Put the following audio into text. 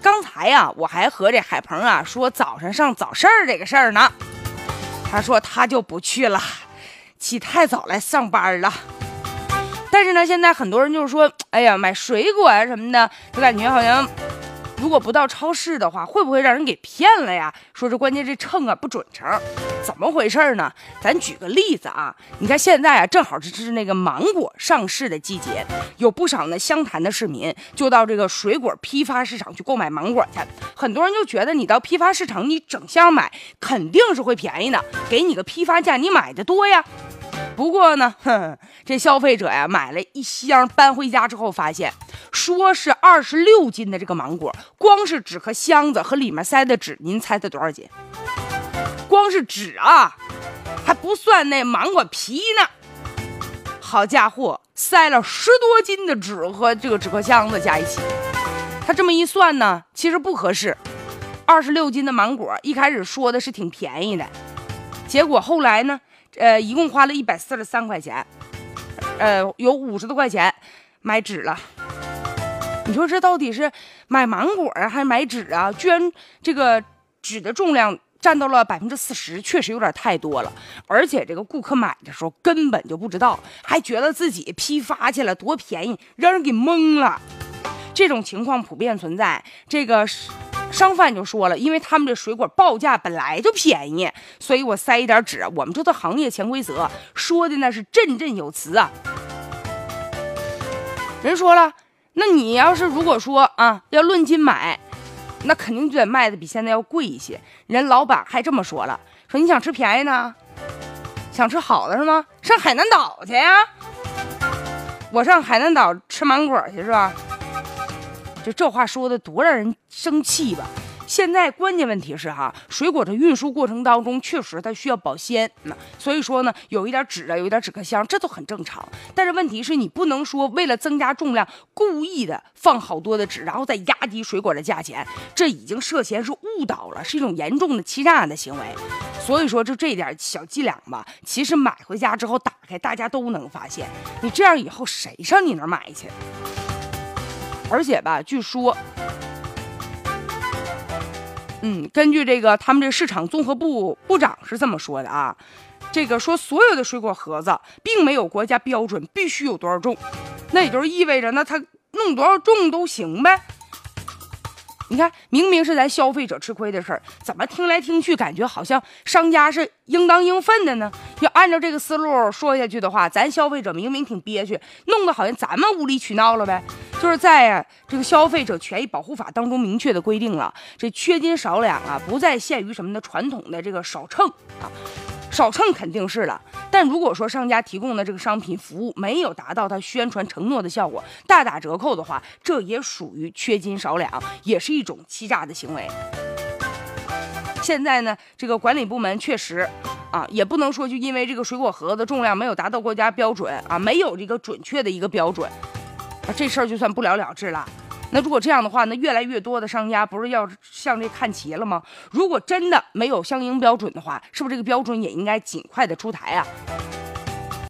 刚才呀，我还和这海鹏啊说早上上早市儿这个事儿呢。他说他就不去了，起太早来上班了。但是呢，现在很多人就是说，哎呀，买水果啊什么的，就感觉好像。如果不到超市的话，会不会让人给骗了呀？说这关键这秤啊不准称，怎么回事呢？咱举个例子啊，你看现在啊，正好这是那个芒果上市的季节，有不少呢湘潭的市民就到这个水果批发市场去购买芒果去。很多人就觉得你到批发市场你整箱买，肯定是会便宜的，给你个批发价，你买的多呀。不过呢，哼，这消费者呀买了一箱搬回家之后，发现说是二十六斤的这个芒果，光是纸壳箱子和里面塞的纸，您猜它多少斤？光是纸啊，还不算那芒果皮呢。好家伙，塞了十多斤的纸和这个纸壳箱子加一起，他这么一算呢，其实不合适。二十六斤的芒果，一开始说的是挺便宜的，结果后来呢？呃，一共花了一百四十三块钱，呃，有五十多块钱买纸了。你说这到底是买芒果啊，还是买纸啊？居然这个纸的重量占到了百分之四十，确实有点太多了。而且这个顾客买的时候根本就不知道，还觉得自己批发去了多便宜，让人给蒙了。这种情况普遍存在。这个是。商贩就说了，因为他们这水果报价本来就便宜，所以我塞一点纸。我们这都行业潜规则，说的那是振振有词啊。人说了，那你要是如果说啊，要论斤买，那肯定就得卖的比现在要贵一些。人老板还这么说了，说你想吃便宜呢，想吃好的是吗？上海南岛去呀，我上海南岛吃芒果去是吧？这话说的多让人生气吧！现在关键问题是哈，水果的运输过程当中确实它需要保鲜，那所以说呢，有一点纸啊，有一点纸壳箱，这都很正常。但是问题是你不能说为了增加重量，故意的放好多的纸，然后再压低水果的价钱，这已经涉嫌是误导了，是一种严重的欺诈的行为。所以说，就这点小伎俩吧，其实买回家之后打开，大家都能发现。你这样以后谁上你那买去？而且吧，据说，嗯，根据这个他们这市场综合部部长是这么说的啊，这个说所有的水果盒子并没有国家标准，必须有多少重，那也就是意味着，那他弄多少重都行呗。你看，明明是咱消费者吃亏的事儿，怎么听来听去感觉好像商家是应当应分的呢？要按照这个思路说下去的话，咱消费者明明挺憋屈，弄得好像咱们无理取闹了呗。就是在这个消费者权益保护法当中明确的规定了，这缺斤少两啊，不再限于什么的传统的这个少称啊。少称肯定是了，但如果说商家提供的这个商品服务没有达到他宣传承诺的效果，大打折扣的话，这也属于缺斤少两，也是一种欺诈的行为。现在呢，这个管理部门确实啊，也不能说就因为这个水果盒子重量没有达到国家标准啊，没有这个准确的一个标准，啊，这事儿就算不了了之了。那如果这样的话，那越来越多的商家不是要向这看齐了吗？如果真的没有相应标准的话，是不是这个标准也应该尽快的出台啊？